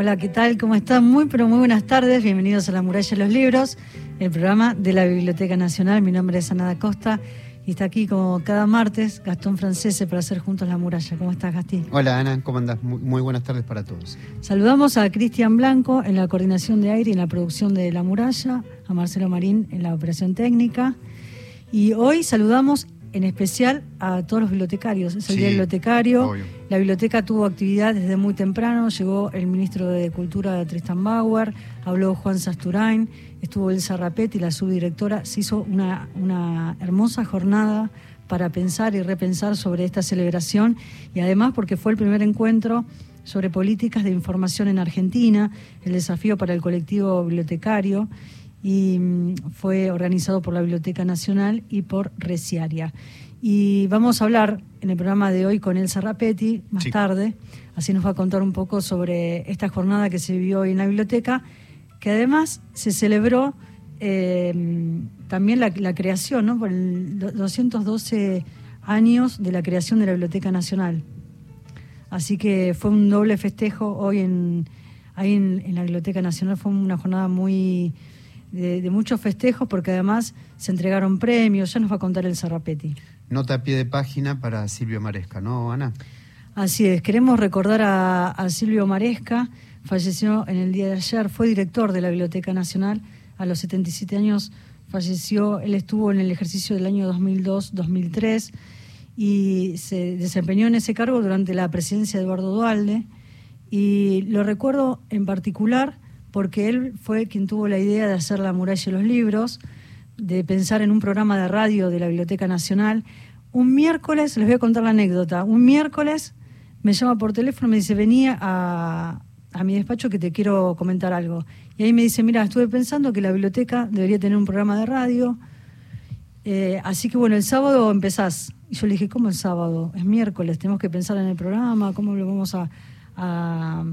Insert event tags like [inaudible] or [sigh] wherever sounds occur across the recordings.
Hola, ¿qué tal? ¿Cómo están? Muy, pero muy buenas tardes. Bienvenidos a La Muralla de los Libros, el programa de la Biblioteca Nacional. Mi nombre es Ana da Costa y está aquí como cada martes Gastón Francese para hacer juntos La Muralla. ¿Cómo estás, Gastón? Hola, Ana. ¿Cómo andas? Muy, buenas tardes para todos. Saludamos a Cristian Blanco en la coordinación de aire y en la producción de La Muralla, a Marcelo Marín en la operación técnica. Y hoy saludamos en especial a todos los bibliotecarios. Es el Día Bibliotecario. La biblioteca tuvo actividad desde muy temprano. Llegó el ministro de Cultura Tristan Bauer, habló Juan Sasturain, estuvo Elsa Rapetti, la subdirectora. Se hizo una, una hermosa jornada para pensar y repensar sobre esta celebración y además porque fue el primer encuentro sobre políticas de información en Argentina, el desafío para el colectivo bibliotecario y mm, fue organizado por la Biblioteca Nacional y por Reciaria. Y vamos a hablar en el programa de hoy con Elsa Rapetti más tarde, así nos va a contar un poco sobre esta jornada que se vivió hoy en la biblioteca, que además se celebró eh, también la, creación, ¿no? por el 212 años de la creación de la Biblioteca Nacional. Así que fue un doble festejo hoy en, ahí en la Biblioteca Nacional, fue una jornada muy de, muchos festejos porque además se entregaron premios, ya nos va a contar el Zarrapetti. Nota a pie de página para Silvio Maresca, ¿no, Ana? Así es, queremos recordar a, Silvio Maresca, falleció en el día de ayer, fue director de la Biblioteca Nacional, a los 77 años falleció, él estuvo en el ejercicio del año 2002-2003 y se desempeñó en ese cargo durante la presidencia de Eduardo Dualde. Y lo recuerdo en particular porque él fue quien tuvo la idea de hacer la muralla de los libros, de pensar en un programa de radio de la Biblioteca Nacional. Un miércoles, les voy a contar la anécdota, un miércoles me llama por teléfono y me dice, venía a, mi despacho que te quiero comentar algo. Y ahí me dice, mira, estuve pensando que la biblioteca debería tener un programa de radio, eh, así que bueno, el sábado empezás. Y yo le dije, ¿cómo el sábado? Es miércoles, tenemos que pensar en el programa, cómo lo vamos a, a,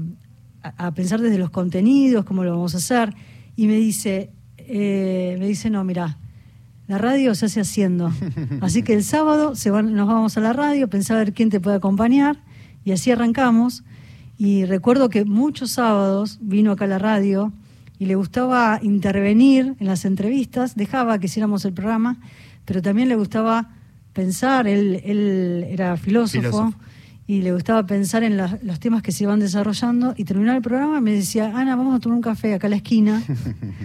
pensar desde los contenidos, cómo lo vamos a hacer. Y me dice, eh, me dice, no, mira, la radio se hace haciendo. [laughs] Así que el sábado se van, nos vamos a la radio, pensar a ver quién te puede acompañar. Y así arrancamos. Y recuerdo que muchos sábados vino acá a la radio y le gustaba intervenir en las entrevistas, dejaba que hiciéramos el programa, pero también le gustaba pensar, él, él era filósofo y le gustaba pensar en los temas que se iban desarrollando y terminaba el programa y me decía, Ana, vamos a tomar un café acá a la esquina.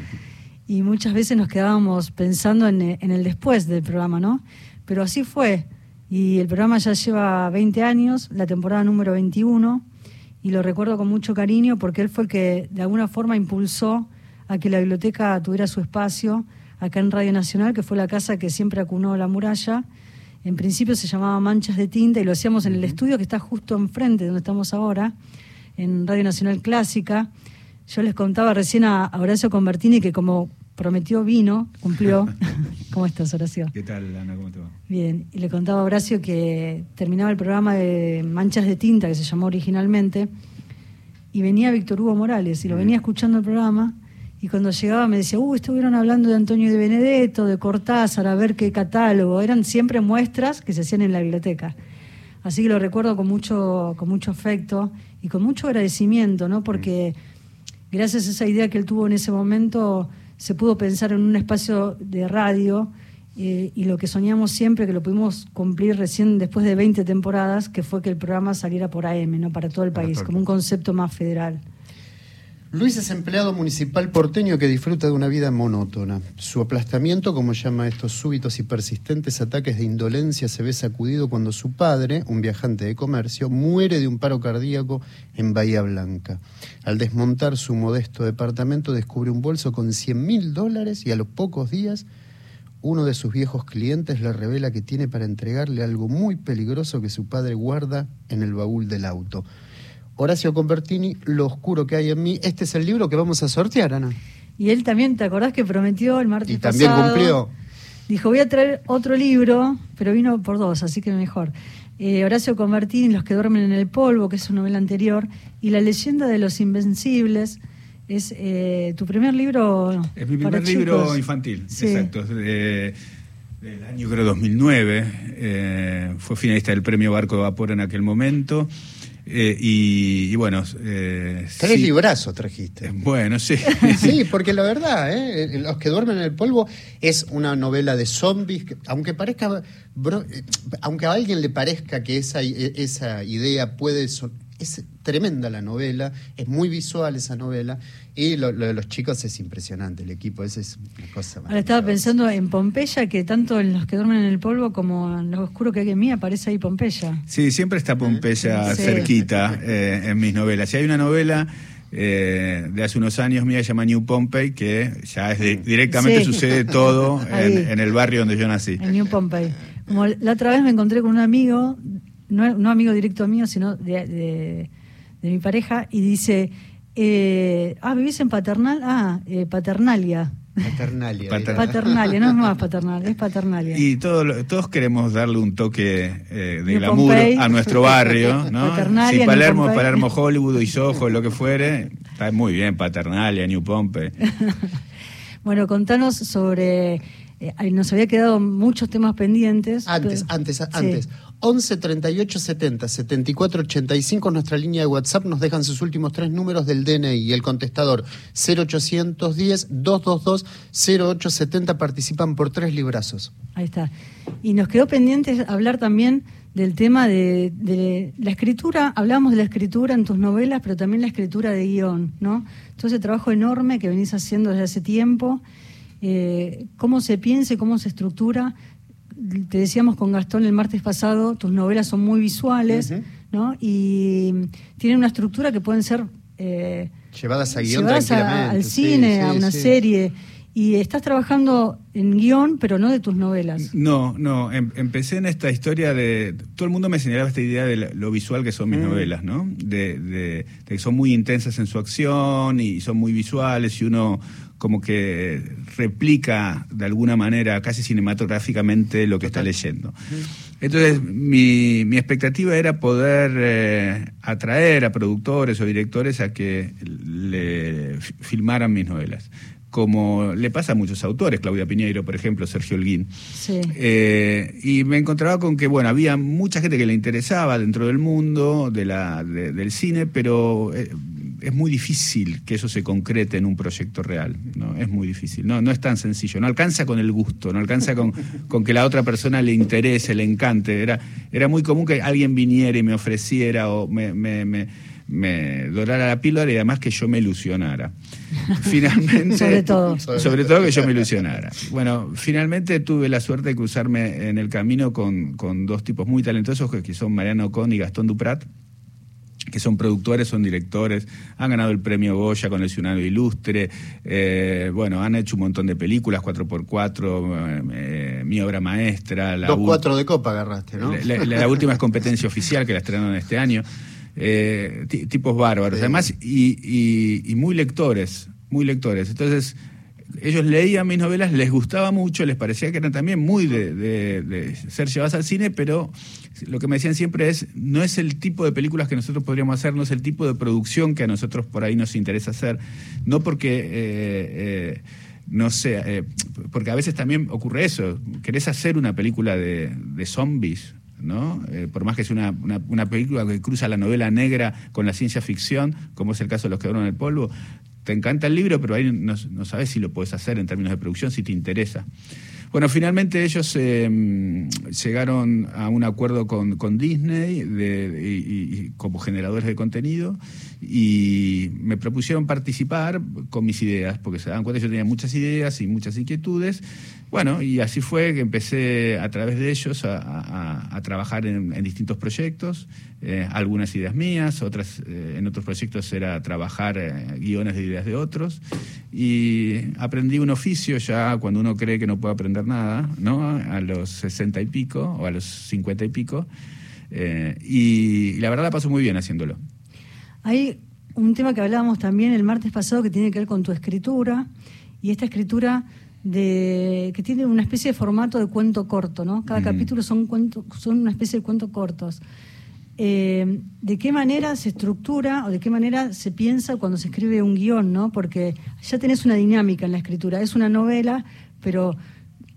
[laughs] y muchas veces nos quedábamos pensando en, el después del programa, ¿no? Pero así fue. Y el programa ya lleva 20 años, la temporada número 21, y lo recuerdo con mucho cariño porque él fue el que de alguna forma impulsó a que la biblioteca tuviera su espacio acá en Radio Nacional, que fue la casa que siempre acunó la muralla en principio se llamaba Manchas de Tinta y lo hacíamos en el estudio que está justo enfrente de donde estamos ahora, en Radio Nacional Clásica. Yo les contaba recién a Horacio Convertini que como prometió vino, cumplió. [laughs] ¿Cómo estás, Horacio? ¿Qué tal, Ana? ¿Cómo te va? Bien, y le contaba a Horacio que terminaba el programa de Manchas de Tinta, que se llamó originalmente, y venía Víctor Hugo Morales, y lo venía escuchando el programa, y cuando llegaba me decía, uh, estuvieron hablando de Antonio de Benedetto, de Cortázar, a ver qué catálogo. Eran siempre muestras que se hacían en la biblioteca. Así que lo recuerdo con mucho, con mucho afecto y con mucho agradecimiento, ¿no? Porque gracias a esa idea que él tuvo en ese momento, se pudo pensar en un espacio de radio eh, y lo que soñamos siempre, que lo pudimos cumplir recién después de 20 temporadas, que fue que el programa saliera por AM, ¿no? Para todo el país, como un concepto más federal. Luis es empleado municipal porteño que disfruta de una vida monótona. Su aplastamiento, como llama estos súbitos y persistentes ataques de indolencia, se ve sacudido cuando su padre, un viajante de comercio, muere de un paro cardíaco en Bahía Blanca. Al desmontar su modesto departamento, descubre un bolso con 100 mil dólares y a los pocos días uno de sus viejos clientes le revela que tiene para entregarle algo muy peligroso que su padre guarda en el baúl del auto. Horacio Convertini, Lo oscuro que hay en mí. Este es el libro que vamos a sortear, Ana. Y él también, ¿te acordás que prometió el martes Y también cumplió. Dijo, voy a traer otro libro, pero vino por dos, así que mejor. Eh, Horacio Convertini, Los que duermen en el polvo, que es su novela anterior, y La leyenda de los invencibles, es eh, tu primer libro. Es mi primer libro infantil, exacto. El año creo 2009, eh, fue finalista del premio Barco de Vapor en aquel momento. Eh, y, bueno. Eh, Tres librazos trajiste. Bueno, sí. [laughs] sí, [laughs] porque la verdad, ¿eh? Los que duermen en el polvo es una novela de zombies, aunque parezca. aunque a alguien le parezca que esa, esa idea puede es tremenda la novela, es muy visual esa novela, y lo, de los chicos es impresionante, el equipo, esa es una cosa Ahora estaba pensando en Pompeya, que tanto en los que duermen en el polvo como en lo oscuro que hay en mí aparece ahí Pompeya. Sí, siempre está Pompeya cerquita eh, en mis novelas. Y hay una novela... Eh, de hace unos años mía se llama New Pompey, que ya es directamente sucede todo [laughs] en, el barrio donde yo nací. En New Pompey. Como la otra vez me encontré con un amigo no, no amigo directo mío, sino de, mi pareja, y dice, eh, ah, ¿vivís en Paternal? Ah, eh, Paternalia. Paternalia. [laughs] paternalia, no es más paternal, es paternalia. Y todos queremos darle un toque eh, de glamour a nuestro barrio, ¿no? si Palermo, Palermo Hollywood y Soho, lo que fuere, está muy bien, paternalia, New Pompey. [laughs] bueno, contanos sobre eh, nos había quedado muchos temas pendientes. Antes, antes, antes. 11 38 70 74 85, nuestra línea de WhatsApp, nos dejan sus últimos tres números del DNI y el contestador 0810 222 0870 participan por tres librazos. Ahí está. Y nos quedó pendiente hablar también del tema de, la escritura, hablábamos de la escritura en tus novelas, pero también la escritura de guion, ¿no? Todo ese trabajo enorme que venís haciendo desde hace tiempo eh, cómo se piensa y cómo se estructura. Te decíamos con Gastón el martes pasado, tus novelas son muy visuales, ¿no? Y tienen una estructura que pueden ser... Eh, llevadas a guion llevadas al cine, a una serie. Y estás trabajando en guion, pero no de tus novelas. No, no. Em, empecé en esta historia de. Todo el mundo me señalaba esta idea de lo visual que son mis mm. novelas, ¿no? De, de, que son muy intensas en su acción y son muy visuales y uno como que replica de alguna manera casi cinematográficamente lo que está leyendo. Entonces, mi, expectativa era poder eh, atraer a productores o directores a que le filmaran mis novelas como le pasa a muchos autores, Claudia Piñeiro, por ejemplo, Sergio Holguín. Eh, y me encontraba con que, bueno, había mucha gente que le interesaba dentro del mundo de la, del cine, pero eh, es muy difícil que eso se concrete en un proyecto real, ¿no? Es muy difícil, no, no es tan sencillo, no alcanza con el gusto, no alcanza con, [laughs] con que la otra persona le interese, le encante. Era, era muy común que alguien viniera y me ofreciera o me, me, me, me dorara la píldora y además que yo me ilusionara. [laughs] Finalmente. sobre todo. Sobre todo que yo me ilusionara. Bueno, finalmente tuve la suerte de cruzarme en el camino con, con dos tipos muy talentosos que son Mariano Con y Gastón Duprat que son productores, son directores, han ganado el premio Goya con el Ciudadano Ilustre, eh, bueno, han hecho un montón de películas, 4x4, eh, mi obra maestra. La Dos cuatro de copa agarraste, ¿no? La, última es competencia oficial que la estrenaron este año. Eh, tipos bárbaros, además, y, y muy lectores, muy lectores. Entonces, ellos leían mis novelas, les gustaba mucho, les parecía que eran también muy de, ser llevadas al cine, pero lo que me decían siempre es, no es el tipo de películas que nosotros podríamos hacer, no es el tipo de producción que a nosotros por ahí nos interesa hacer, no porque... Eh, eh, no sé, eh, porque a veces también ocurre eso, querés hacer una película de, zombies, ¿no? por más que sea una, una, película que cruza la novela negra con la ciencia ficción, como es el caso de Los que en el polvo, te encanta el libro, pero ahí no, sabes si lo puedes hacer en términos de producción, si te interesa. Bueno, finalmente ellos eh, llegaron a un acuerdo con, Disney de, como generadores de contenido y me propusieron participar con mis ideas, porque se dan cuenta que yo tenía muchas ideas y muchas inquietudes. Bueno, y así fue que empecé a través de ellos a, trabajar en, distintos proyectos, eh, algunas ideas mías, otras eh, en otros proyectos era trabajar eh, guiones de ideas de otros, y aprendí un oficio ya cuando uno cree que no puede aprender nada, ¿no? A los sesenta y pico o a los cincuenta y pico, y la verdad la paso muy bien haciéndolo. Hay un tema que hablábamos también el martes pasado que tiene que ver con tu escritura y esta escritura de que tiene una especie de formato de cuento corto, ¿no? Cada capítulo son son una especie de cuentos cortos. Eh, ¿De qué manera se estructura o de qué manera se piensa cuando se escribe un guion, ¿no? Porque ya tenés una dinámica en la escritura. Es una novela, pero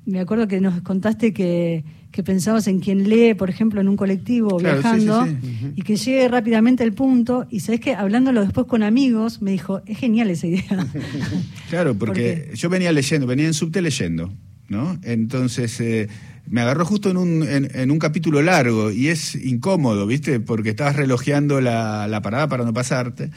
me acuerdo que nos contaste que, que pensabas en quien lee, por ejemplo, en un colectivo viajando y que llegue rápidamente al punto. Y sabes que hablándolo después con amigos, me dijo, es genial esa idea. claro, porque [laughs] yo venía leyendo, venía en subte leyendo, ¿no? Entonces. Eh, me agarró justo en un, en, un capítulo largo y es incómodo, ¿viste? Porque estabas relojeando la, la parada para no pasarte.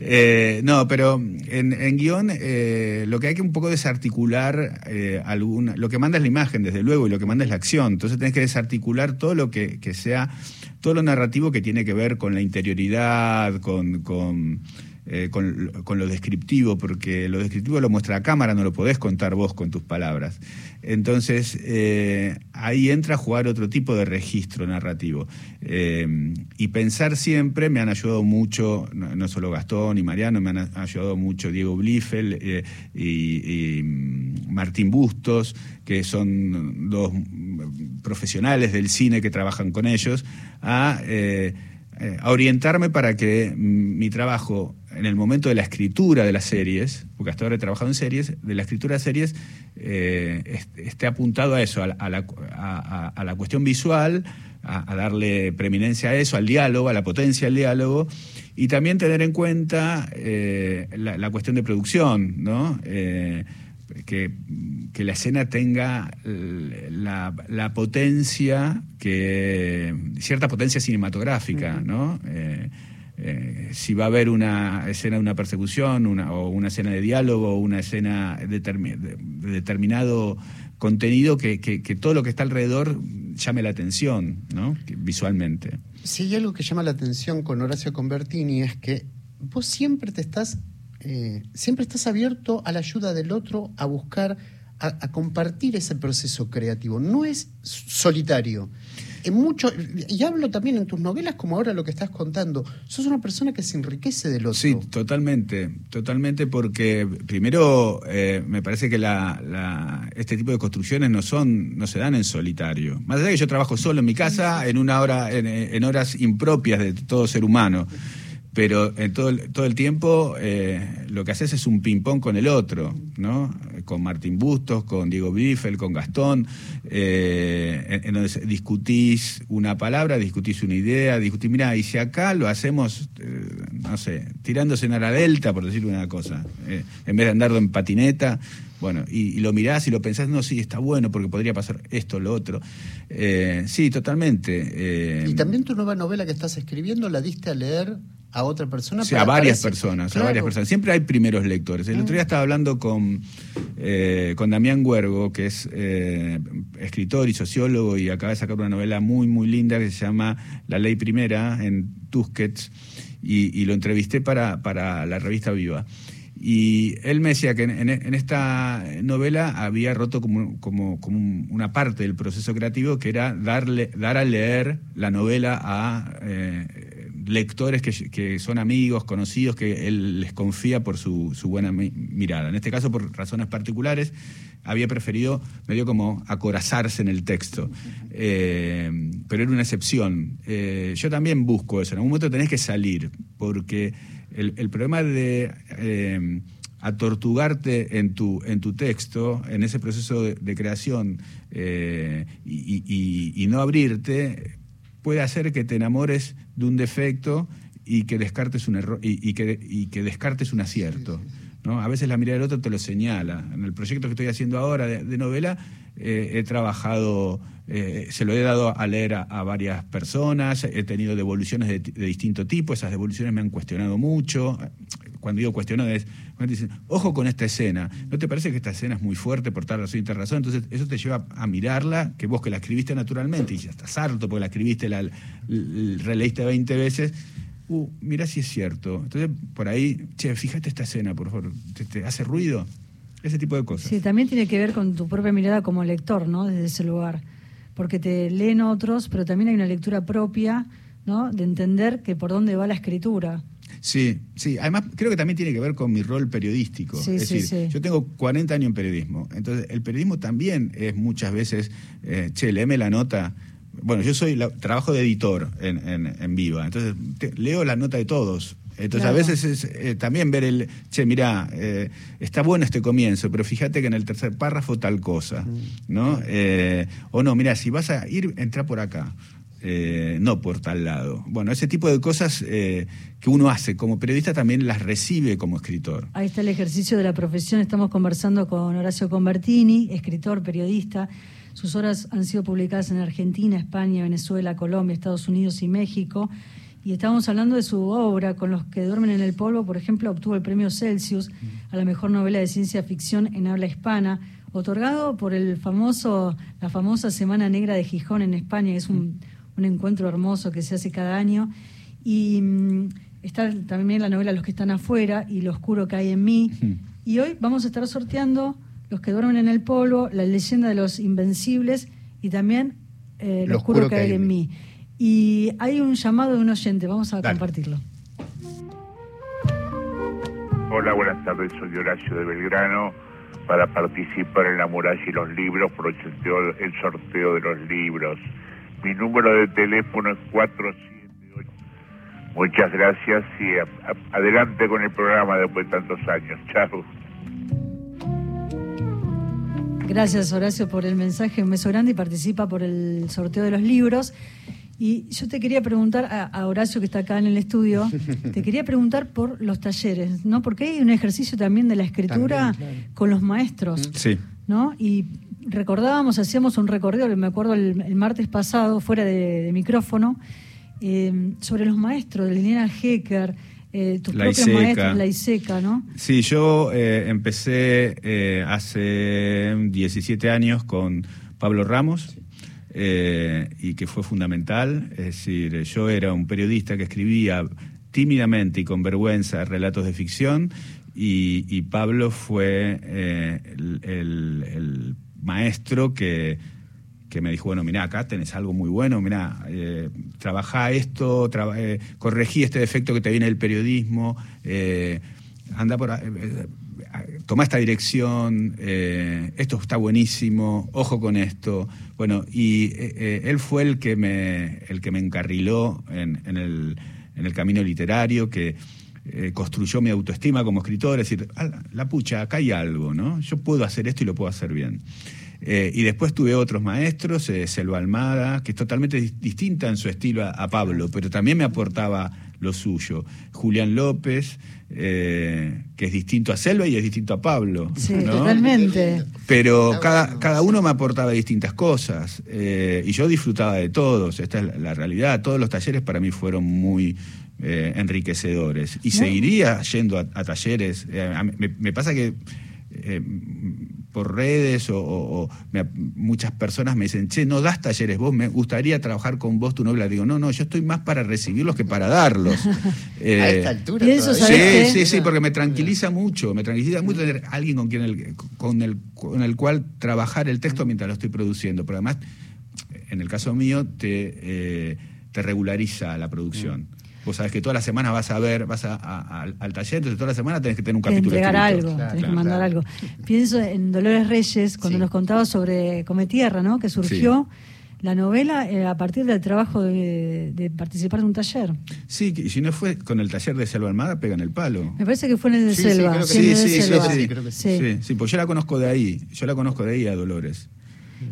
Eh, no, pero en, guion eh, lo que hay que un poco desarticular, eh, alguna, lo que manda es la imagen, desde luego, y lo que manda es la acción. Entonces tenés que desarticular todo lo que, que sea, todo lo narrativo que tiene que ver con la interioridad, con, con eh, con, lo descriptivo, porque lo descriptivo lo muestra la cámara, no lo podés contar vos con tus palabras. Entonces, eh, ahí entra a jugar otro tipo de registro narrativo. Eh, y pensar siempre me han ayudado mucho, no, solo Gastón y Mariano, me han ayudado mucho Diego Bliffel y, mm, Martín Bustos, que son dos profesionales del cine que trabajan con ellos, a a orientarme para que mi trabajo en el momento de la escritura de las series, porque hasta ahora he trabajado en series, de la escritura de series eh, esté apuntado a eso, a la, cuestión visual, a, darle preeminencia a eso, al diálogo, a la potencia del diálogo, y también tener en cuenta eh, la, cuestión de producción, ¿no? Eh, que, la escena tenga la, potencia, que cierta potencia cinematográfica, ¿no? Eh, si va a haber una escena de una persecución una, o una escena de diálogo o una escena de, determinado contenido que, todo lo que está alrededor llame la atención, ¿no? visualmente. Sí, hay algo que llama la atención con Horacio Convertini es que vos siempre te estás, eh, siempre estás abierto a la ayuda del otro, a buscar, a compartir ese proceso creativo. No es solitario en mucho, y hablo también en tus novelas como ahora lo que estás contando, sos una persona que se enriquece del otro. Sí, totalmente, totalmente porque primero eh, me parece que la, este tipo de construcciones no son, no se dan en solitario. Más allá de que yo trabajo solo en mi casa, en una hora, en horas impropias de todo ser humano pero en todo, todo el tiempo eh, lo que haces es un ping-pong con el otro, ¿no? Con Martín Bustos, con Diego Biffel, con Gastón, eh, en, donde discutís una palabra, discutís una idea, discutís, mira, y si acá lo hacemos, eh, no sé, tirándose en la delta, por decir una cosa, en vez de andar en patineta, bueno, y, lo mirás y lo pensás, no, sí, está bueno porque podría pasar esto, lo otro. sí, totalmente. y también tu nueva novela que estás escribiendo, ¿la diste a leer a otra persona. Sí, a varias personas, a varias personas. Siempre hay primeros lectores. El otro día estaba hablando con, eh, con Damián Huergo, que es eh, escritor y sociólogo, y acaba de sacar una novela muy, muy linda que se llama La Ley Primera en Tusquets, y, lo entrevisté para, para la revista Viva. Y él me decía que en, esta novela había roto como, como, como, una parte del proceso creativo que era darle, dar a leer la novela a eh, lectores que, son amigos, conocidos, que él les confía por su, buena mirada. En este caso, por razones particulares, había preferido medio como acorazarse en el texto. Eh, pero era una excepción. Eh, yo también busco eso. En algún momento tenés que salir, porque el, problema de eh, atortugarte en tu, en tu texto, en ese proceso de, creación, y no abrirte, puede hacer que te enamores de un defecto y que descartes un error y, que, y que descartes un acierto. ¿no? A veces la mirada del otro te lo señala. En el proyecto que estoy haciendo ahora de, novela, eh, he trabajado, eh, se lo he dado a leer a, varias personas, he tenido devoluciones de, de, distinto tipo, esas devoluciones me han cuestionado mucho. Cuando digo cuestionado es, dicen, ojo con esta escena, ¿no te parece que esta escena es muy fuerte por tal razón y tal razón? Entonces eso te lleva a mirarla, que vos que la escribiste naturalmente y ya estás harto porque la escribiste, la, releíste 20 veces, uh, mira si es cierto. Entonces, por ahí, che, fíjate esta escena, por favor, ¿te, hace ruido? Ese tipo de cosas. Sí, también tiene que ver con tu propia mirada como lector, ¿no? Desde ese lugar. Porque te leen otros, pero también hay una lectura propia, ¿no? De entender que por dónde va la escritura. Sí, sí. Además, creo que también tiene que ver con mi rol periodístico. es decir, yo tengo 40 años en periodismo. Entonces, el periodismo también es muchas veces, eh, che, léeme la nota bueno, yo soy trabajo de editor en, en, Viva, entonces leo la nota de todos. Entonces a veces es eh, también ver el, che, mirá, eh, está bueno este comienzo, pero fíjate que en el tercer párrafo tal cosa, ¿no? Eh, o no, mira, si vas a ir, entra por acá. No por tal lado. Bueno, ese tipo de cosas que uno hace como periodista también las recibe como escritor. Ahí está el ejercicio de la profesión. Estamos conversando con Horacio Convertini, escritor, periodista. Sus obras han sido publicadas en Argentina, España, Venezuela, Colombia, Estados Unidos y México. Y estábamos hablando de su obra, con los que duermen en el polvo, por ejemplo, obtuvo el premio Celsius a la mejor novela de ciencia ficción en habla hispana, otorgado por el famoso, la famosa Semana Negra de Gijón en España, es un, encuentro hermoso que se hace cada año. Y mm, está también la novela Los que están afuera y Lo oscuro que hay en mí. Y hoy vamos a estar sorteando Los que duermen en el polvo, La leyenda de los invencibles y también eh, Lo, oscuro, que, hay en mí. Y hay un llamado de un oyente, vamos a compartirlo. Hola, buenas tardes, soy Horacio de Belgrano para participar en la muralla y los libros por el sorteo, de los libros. Mi número de teléfono es 478. Muchas gracias y adelante con el programa después de tantos años. Chao. Gracias Horacio por el mensaje, un beso grande y participa por el sorteo de los libros. Y yo te quería preguntar a, Horacio, que está acá en el estudio, [laughs] te quería preguntar por los talleres, ¿no? Porque hay un ejercicio también de la escritura con los maestros. Sí. ¿No? Y recordábamos, hacíamos un recorrido, me acuerdo el, martes pasado, fuera de, micrófono, eh, sobre los maestros, de Liliana Hecker, eh, tus propios maestros, la ISECA, ¿no? Sí, yo eh, empecé hace 17 años con Pablo Ramos. Y que fue fundamental. Es decir, yo era un periodista que escribía tímidamente y con vergüenza relatos de ficción y, Pablo fue el, maestro que, me dijo, bueno, mira, acá tenés algo muy bueno, mira, eh, trabajá esto, corregí este defecto que te viene del periodismo, anda por toma esta dirección, eh, esto está buenísimo, ojo con esto. Bueno, y eh, eh, él fue el que me, el que me encarriló en, el, en el, camino literario, que construyó mi autoestima como escritor, es decir, la pucha, acá hay algo, ¿no? Yo puedo hacer esto y lo puedo hacer bien. y después tuve otros maestros, Selva Almada, que es totalmente distinta en su estilo a, Pablo, pero también me aportaba lo suyo. Julián López, eh, que es distinto a Selva y es distinto a Pablo. Sí, totalmente. Pero cada, cada uno me aportaba distintas cosas eh, y yo disfrutaba de todos. Esta es la, realidad. Todos los talleres para mí fueron muy eh, enriquecedores y seguiría yendo a, talleres. me, pasa que por redes o, muchas personas me dicen, che, no das talleres, vos me gustaría trabajar con vos tu novela. Digo, no, no, yo estoy más para recibirlos que para darlos. Eh, [laughs] a esta altura. sí, sí, sí, porque me tranquiliza mucho, me tranquiliza mucho tener alguien con quien el, con el, con el cual trabajar el texto mientras lo estoy produciendo. Pero además, en el caso mío, te, eh, te regulariza la producción. Vos sabés que toda la semana vas a ver, vas a, al taller, entonces toda la semana tenés que tener un capítulo. Entregar algo, tenés que mandar algo. Pienso en Dolores Reyes, cuando nos contaba sobre Cometierra, ¿no? Que surgió. la novela eh, a partir del trabajo de, participar en un taller. Sí, y si no fue con el taller de Selva Almada, pegan el palo. Me parece que fue en el de Selva. Sí, sí, sí, sí, pues yo la conozco de ahí, yo la conozco de ahí a Dolores.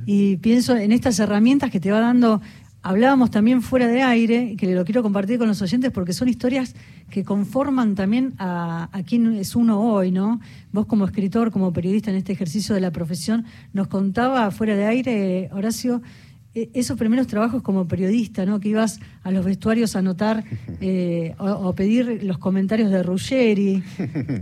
Y pienso en estas herramientas que te va dando Hablábamos también fuera de aire, que lo quiero compartir con los oyentes porque son historias que conforman también a, a quién es uno hoy, ¿no? Vos como escritor, como periodista en este ejercicio de la profesión, nos contaba fuera de aire, Horacio, e, esos primeros trabajos como periodista, ¿no? Que ibas a los vestuarios a anotar [laughs] eh, o, pedir los comentarios de Ruggeri. [laughs]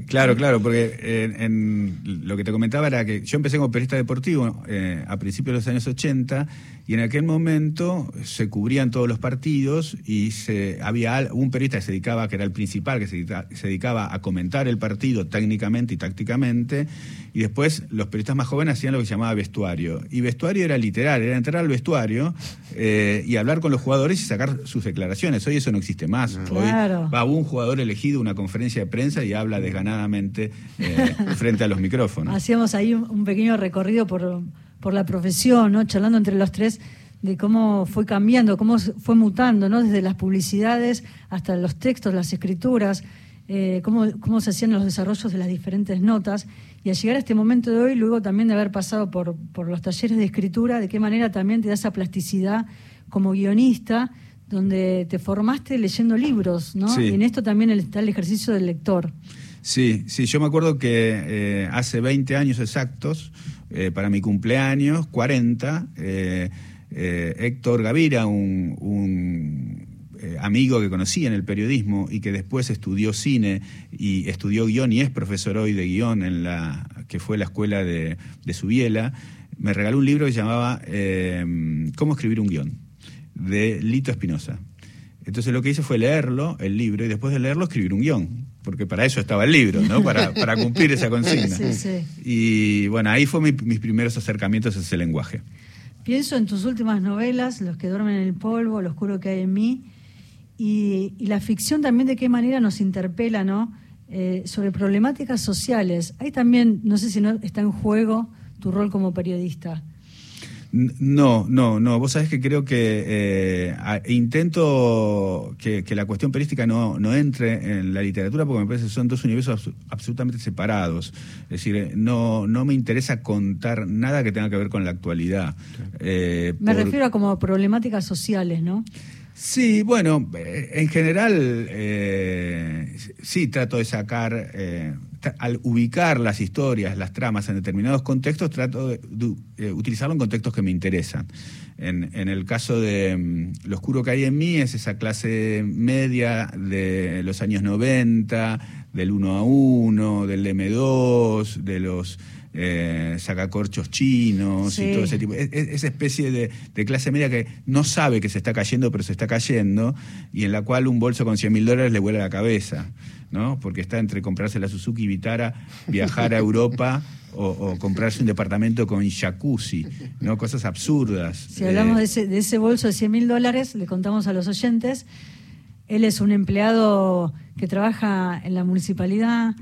Claro, claro, porque eh, en, lo que te comentaba era que yo empecé como periodista deportivo eh, a principios de los años 80 y en aquel momento se cubrían todos los partidos y se, había un periodista que se dedicaba, que era el principal, que se, se dedicaba a comentar el partido técnicamente y tácticamente y después los periodistas más jóvenes hacían lo que se llamaba vestuario. Y vestuario era literal, era entrar al vestuario eh, y hablar con los jugadores y sacar sus declaraciones. Hoy eso no existe más. Hoy va un jugador elegido a una conferencia de prensa y habla desganadamente eh, [laughs] frente a los micrófonos. Hacíamos ahí un, pequeño recorrido por, por la profesión, ¿no? charlando entre los tres de cómo fue cambiando, cómo fue mutando, ¿no? Desde las publicidades hasta los textos, las escrituras, eh, cómo, cómo se hacían los desarrollos de las diferentes notas. Y al llegar a este momento de hoy, luego también de haber pasado por, por los talleres de escritura, de qué manera también te da esa plasticidad como guionista, donde te formaste leyendo libros, ¿no? Y en esto también está el ejercicio del lector. Sí, sí, yo me acuerdo que eh, hace 20 años exactos, eh, para mi cumpleaños, 40, eh, Héctor Gavira, un, amigo que conocí en el periodismo y que después estudió cine y estudió guion y es profesor hoy de guion en la que fue la escuela de, de Subiela, me regaló un libro que se llamaba Cómo escribir un guion, de Lito Espinosa. Entonces lo que hice fue leerlo, el libro, y después de leerlo escribir un guion, porque para eso estaba el libro, ¿no? Para, [laughs] para cumplir esa consigna. Sí, sí. Y bueno, ahí fue mis primeros acercamientos a ese lenguaje. Pienso en tus últimas novelas, Los que duermen en el polvo, Lo oscuro que hay en mí, y, la ficción también de qué manera nos interpela, ¿no? Eh, sobre problemáticas sociales. Ahí también, no sé si no está en juego tu rol como periodista. No, no, no. Vos sabés que creo que eh, intento que, la cuestión perística no, no entre en la literatura porque me parece que son dos universos absolutamente separados. Es decir, eh, no, no me interesa contar nada que tenga que ver con la actualidad. Eh, me refiero a como problemáticas sociales, ¿no? Sí, bueno, en general sí trato de sacar al ubicar las historias, las tramas en determinados contextos, trato de, utilizarlo en contextos que me interesan. En, el caso de mm, Lo oscuro que hay en mí es esa clase media de los años 90, del 1 a 1, del M2, de los eh, sacacorchos chinos y todo ese tipo. esa especie de, de, clase media que no sabe que se está cayendo, pero se está cayendo, y en la cual un bolso con 100 mil dólares le vuela la cabeza. ¿No? Porque está entre comprarse la Suzuki Vitara, viajar a Europa o, comprarse un departamento con jacuzzi, ¿no? Cosas absurdas. Si hablamos de, ese, bolso de 100 mil dólares, le contamos a los oyentes, él es un empleado que trabaja en la municipalidad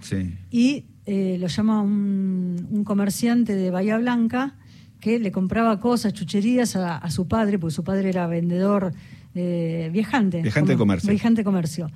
y eh, lo llama un, comerciante de Bahía Blanca que le compraba cosas, chucherías a, su padre, porque su padre era vendedor eh, viajante. Viajante de comercio. Viajante comercio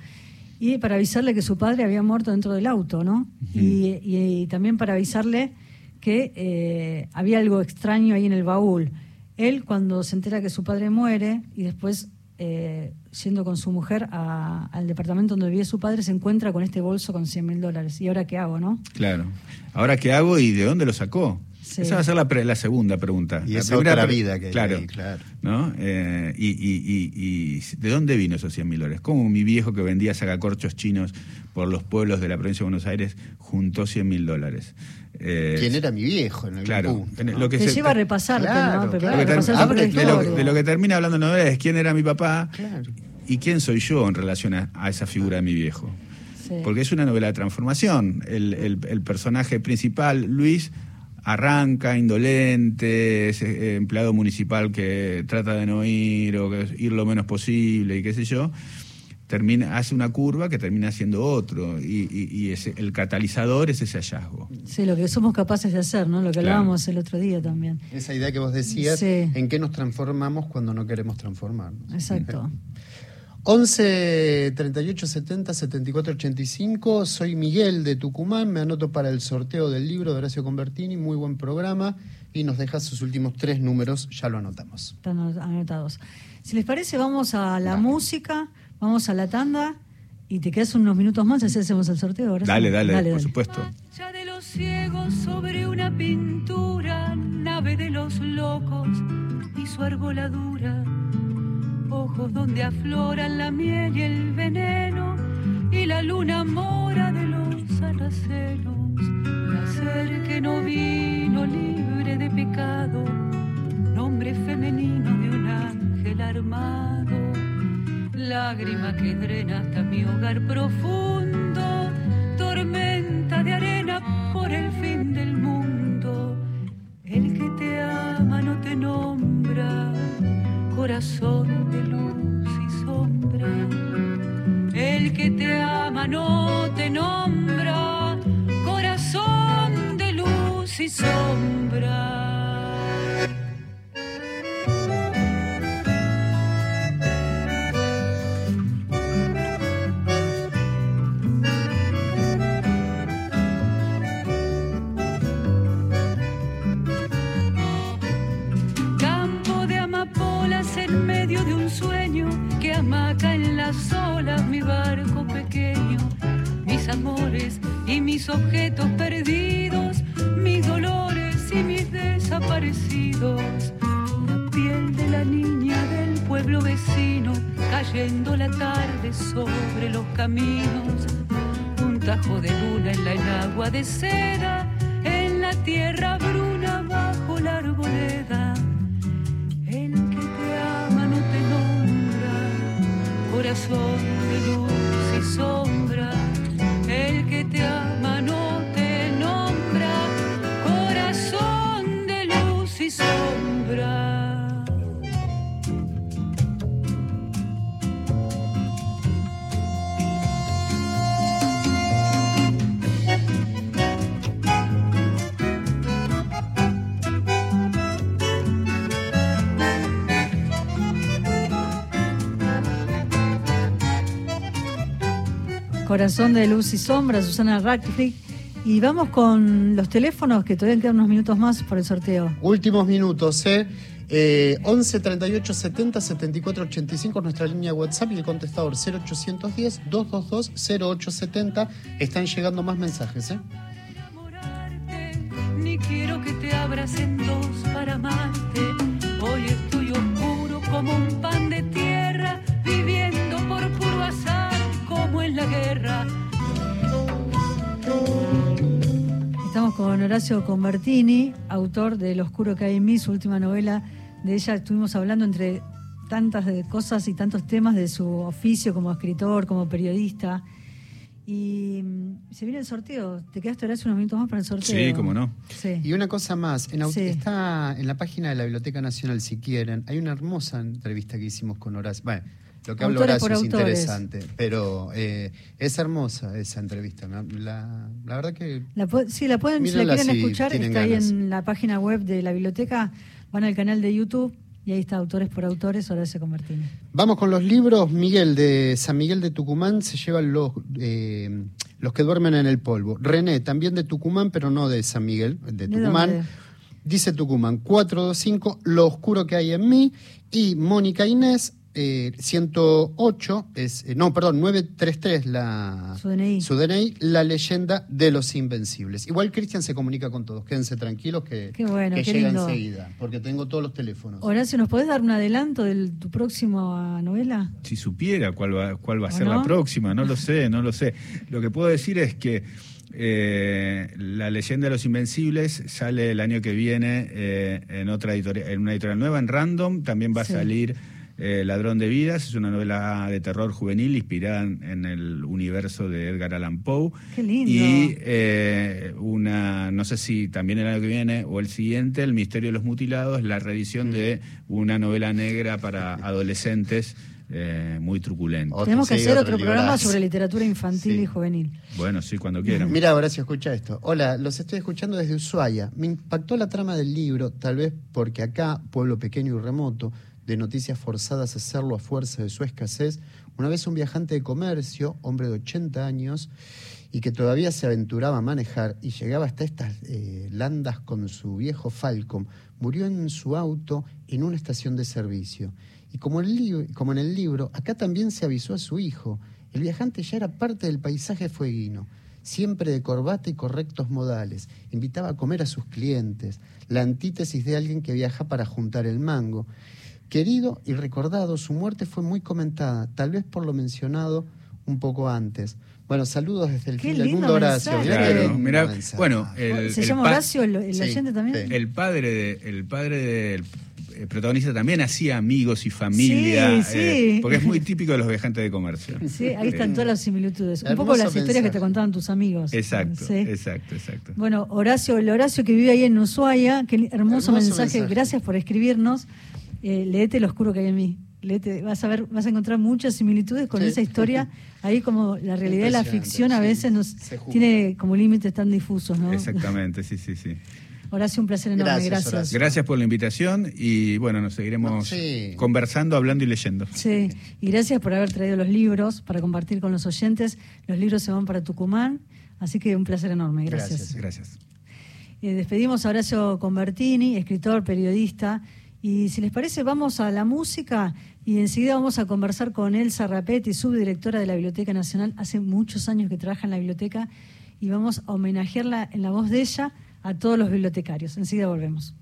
y para avisarle que su padre había muerto dentro del auto, ¿no? y, también para avisarle que eh, había algo extraño ahí en el baúl. Él, cuando se entera que su padre muere y después, eh, yendo con su mujer al departamento donde vivía su padre, se encuentra con este bolso con 100 mil dólares. ¿Y ahora qué hago, no? Claro. ¿Ahora qué hago y de dónde lo sacó? Esa va a ser la, segunda pregunta. Y la esa otra vida que claro, claro. ¿no? Eh, y, de dónde vino esos 100 mil dólares? ¿Cómo mi viejo que vendía sacacorchos chinos por los pueblos de la provincia de Buenos Aires juntó 100 mil dólares? Eh, ¿Quién era mi viejo en el claro, Lo que se, lleva a repasar, de, lo que termina hablando la novela es quién era mi papá y quién soy yo en relación a, esa figura de mi viejo. Porque es una novela de transformación. el personaje principal, Luis, arranca indolente, es eh, empleado municipal que trata de no ir o ir lo menos posible y qué sé yo, termina, hace una curva que termina siendo otro y, el catalizador es ese hallazgo. Sí, lo que somos capaces de hacer, ¿no? Lo que hablábamos el otro día también. Esa idea que vos decías, en qué nos transformamos cuando no queremos transformarnos. Exacto. 11 38 70 74 85. Soy Miguel de Tucumán. Me anoto para el sorteo del libro de Horacio Convertini. Muy buen programa. Y nos dejas sus últimos tres números. Ya lo anotamos. Están anotados. Si les parece, vamos a la música, vamos a la tanda. Y te quedas unos minutos más, así hacemos el sorteo. Dale, dale, por supuesto. de los ciegos sobre una pintura, nave de los locos y su arboladura ojos donde afloran la miel y el veneno y la luna mora de los alacenos. Placer que no vino libre de pecado, nombre femenino de un ángel armado. Lágrima que drena hasta mi hogar profundo, Corazón de Luz y Sombra, Susana Radcliffe. Y vamos con los teléfonos, que todavía quedan unos minutos más por el sorteo. Últimos minutos, ¿eh? Eh, 11 38 70 74 85 nuestra línea WhatsApp y el contestador 0810 222 0870 están llegando más mensajes ¿eh? enamorarte, ni quiero que te abras en dos para amarte. Hoy estoy oscuro como un pan de tierra, en la guerra. Estamos con Horacio Convertini, autor de Lo oscuro que hay en mí, su última novela. De ella estuvimos hablando entre tantas cosas y tantos temas de su oficio como escritor, como periodista. Y mm, se viene el sorteo. ¿Te quedaste Horacio unos minutos más para el sorteo? Sí, cómo no. Sí. Y una cosa más, en au- Sí. está en la página de la Biblioteca Nacional, si quieren, hay una hermosa entrevista que hicimos con Horacio. Bueno, lo que Horacio por es autores. interesante, pero eh, es hermosa esa entrevista. La, la- la verdad que La sí, la pueden, si la quieren si escuchar, está ahí en la página web de la biblioteca, van al canal de YouTube y ahí está Autores por Autores, Horacio Convertini. Vamos con los libros. Miguel de San Miguel de Tucumán se llevan los, eh, los que duermen en el polvo. René, también de Tucumán, pero no de San Miguel, de ¿De Tucumán. Dice Tucumán, 425, Lo oscuro que hay en mí. Y Mónica Inés, eh, 108, es, eh, no, perdón, 933 la, Su DNI. su DNI, La leyenda de los invencibles. Igual Cristian se comunica con todos. Quédense tranquilos que, Qué bueno, que qué llega lindo. enseguida, porque tengo todos los teléfonos. Horacio, ¿nos podés dar un adelanto de tu próxima novela? Si supiera cuál va, cuál va a ¿O ser no? la próxima, no lo sé, no lo sé. Lo que puedo decir es que eh, la leyenda de los invencibles sale el año que viene eh, en otra editorial, en una editorial nueva, en Random. También va Sí. a salir eh, Ladrón de Vidas, es una novela de terror juvenil inspirada en, en el universo de Edgar Allan Poe. Qué lindo. Y eh, una, no sé si también el año que viene o el siguiente, El misterio de los mutilados, la reedición de una novela negra para adolescentes eh, muy truculenta. Otro- Tenemos que sí, hacer otro otro programa sobre literatura infantil Sí. y juvenil. Bueno, sí, cuando quieran. Mira, Horacio, escucha esto. Hola, los estoy escuchando desde Ushuaia. Me impactó la trama del libro, tal vez porque acá, pueblo pequeño y remoto, de noticias forzadas a hacerlo a fuerza de su escasez, una vez un viajante de comercio, hombre de 80 años, y que todavía se aventuraba a manejar y llegaba hasta estas eh, landas con su viejo Falcon, murió en su auto en una estación de servicio. Y como, como en el libro, acá también se avisó a su hijo. El viajante ya era parte del paisaje fueguino, siempre de corbata y correctos modales. Invitaba a comer a sus clientes, la antítesis de alguien que viaja para juntar el mango. Querido y recordado, su muerte fue muy comentada, tal vez por lo mencionado un poco antes. Bueno, saludos desde el Qué fin del mundo, Horacio. Claro, lindo mirá, mensaje. bueno, el, ¿Se el llama Horacio el, el Sí, oyente también? sí. El padre, de- el padre del eh, protagonista también hacía amigos y familia, Sí, eh, sí. porque es muy típico de los viajantes de comercio. [laughs] Sí, ahí están Eh, todas las similitudes. Un poco las historias que te contaban tus amigos. Exacto, Sí. exacto, exacto. Bueno, Horacio, el Horacio que vive ahí en Ushuaia, qué hermoso, Hermoso mensaje. mensaje. gracias por escribirnos. Eh, leete lo oscuro que hay en mí. Léete, vas a ver, vas a encontrar muchas similitudes con Sí. esa historia. [laughs] Ahí como la realidad y la ficción a sí, veces nos tiene como límites tan difusos, ¿no? Exactamente, sí, sí, sí. Horacio, un placer enorme, Gracias, gracias. Horacio. Gracias por la invitación y bueno, nos seguiremos Sí. conversando, hablando y leyendo. Sí, y gracias por haber traído los libros para compartir con los oyentes. Los libros se van para Tucumán, así que un placer enorme. Gracias. Gracias. Gracias. Eh, despedimos a Horacio Convertini, escritor, periodista Y si les parece, vamos a la música y enseguida vamos a conversar con Elsa Rapetti, subdirectora de la Biblioteca Nacional. Hace muchos años que trabaja en la biblioteca y vamos a homenajearla en la voz de ella a todos los bibliotecarios. Enseguida volvemos.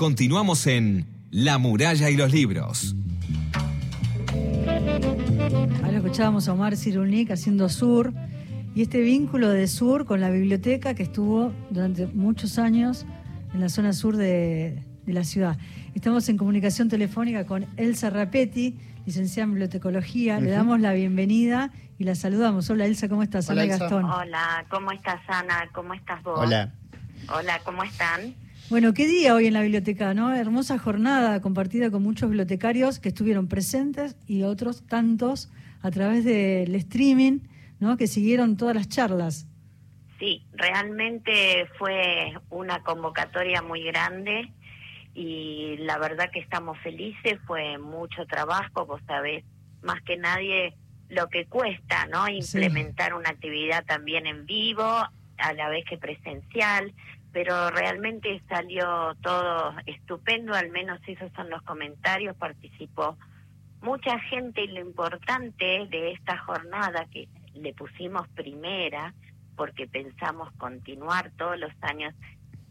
Continuamos en La muralla y los libros. Ahora escuchábamos a Omar Cirulnik haciendo Sur y este vínculo de Sur con la biblioteca que estuvo durante muchos años en la zona sur de, la ciudad. Estamos en comunicación telefónica con Elsa Rapetti, licenciada en bibliotecología. Le damos la bienvenida y la saludamos. Hola Elsa, ¿cómo estás? Hola, Gastón. Hola, ¿cómo estás Ana? ¿Cómo estás vos? Hola. Hola, ¿cómo están? Bueno, qué día hoy en la biblioteca, ¿no? Hermosa jornada compartida con muchos bibliotecarios que estuvieron presentes y otros tantos a través del streaming, ¿no? Que siguieron todas las charlas. Sí, realmente fue una convocatoria muy grande y la verdad que estamos felices, fue mucho trabajo, vos sabés más que nadie lo que cuesta, ¿no? Implementar una actividad también en vivo, a la vez que presencial, pero realmente salió todo estupendo, al menos esos son los comentarios, participó mucha gente y lo importante de esta jornada que le pusimos primera, porque pensamos continuar todos los años,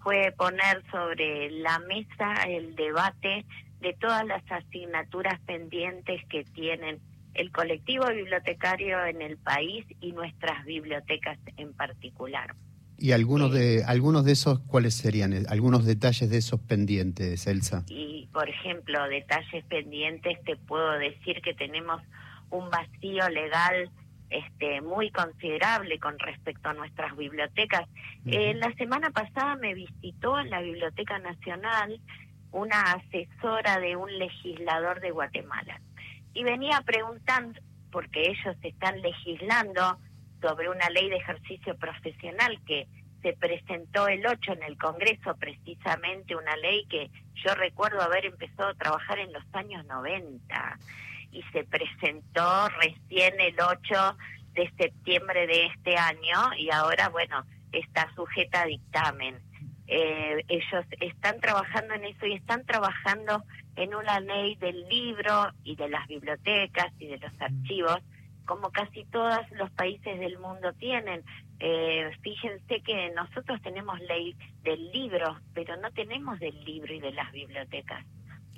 fue poner sobre la mesa el debate de todas las asignaturas pendientes que tienen el colectivo bibliotecario en el país y nuestras bibliotecas en particular. ¿Y algunos de algunos de esos cuáles serían? Algunos detalles de esos pendientes, Elsa. Y por ejemplo, detalles pendientes te puedo decir que tenemos un vacío legal este muy considerable con respecto a nuestras bibliotecas. Eh, la semana pasada me visitó en la Biblioteca Nacional una asesora de un legislador de Guatemala y venía preguntando porque ellos están legislando sobre una ley de ejercicio profesional que se presentó el 8 en el Congreso, precisamente una ley que yo recuerdo haber empezado a trabajar en los años 90 y se presentó recién el 8 de septiembre de este año y ahora, bueno, está sujeta a dictamen. Eh, ellos están trabajando en eso y están trabajando en una ley del libro y de las bibliotecas y de los archivos, como casi todos los países del mundo tienen. Eh, fíjense que nosotros tenemos ley del libro, pero no tenemos del libro y de las bibliotecas.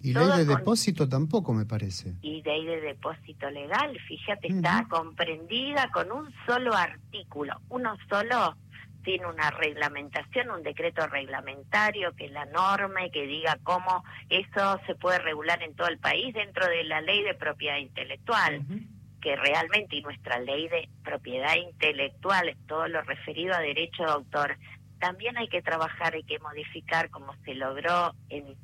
Y ley de depósito tampoco, me parece. Y ley de depósito legal, fíjate, está comprendida con un solo artículo, uno solo, sin una reglamentación, un decreto reglamentario que la norme, que diga cómo eso se puede regular en todo el país dentro de la ley de propiedad intelectual. Que realmente y nuestra ley de propiedad intelectual, todo lo referido a derecho de autor, también hay que trabajar, hay que modificar como se logró en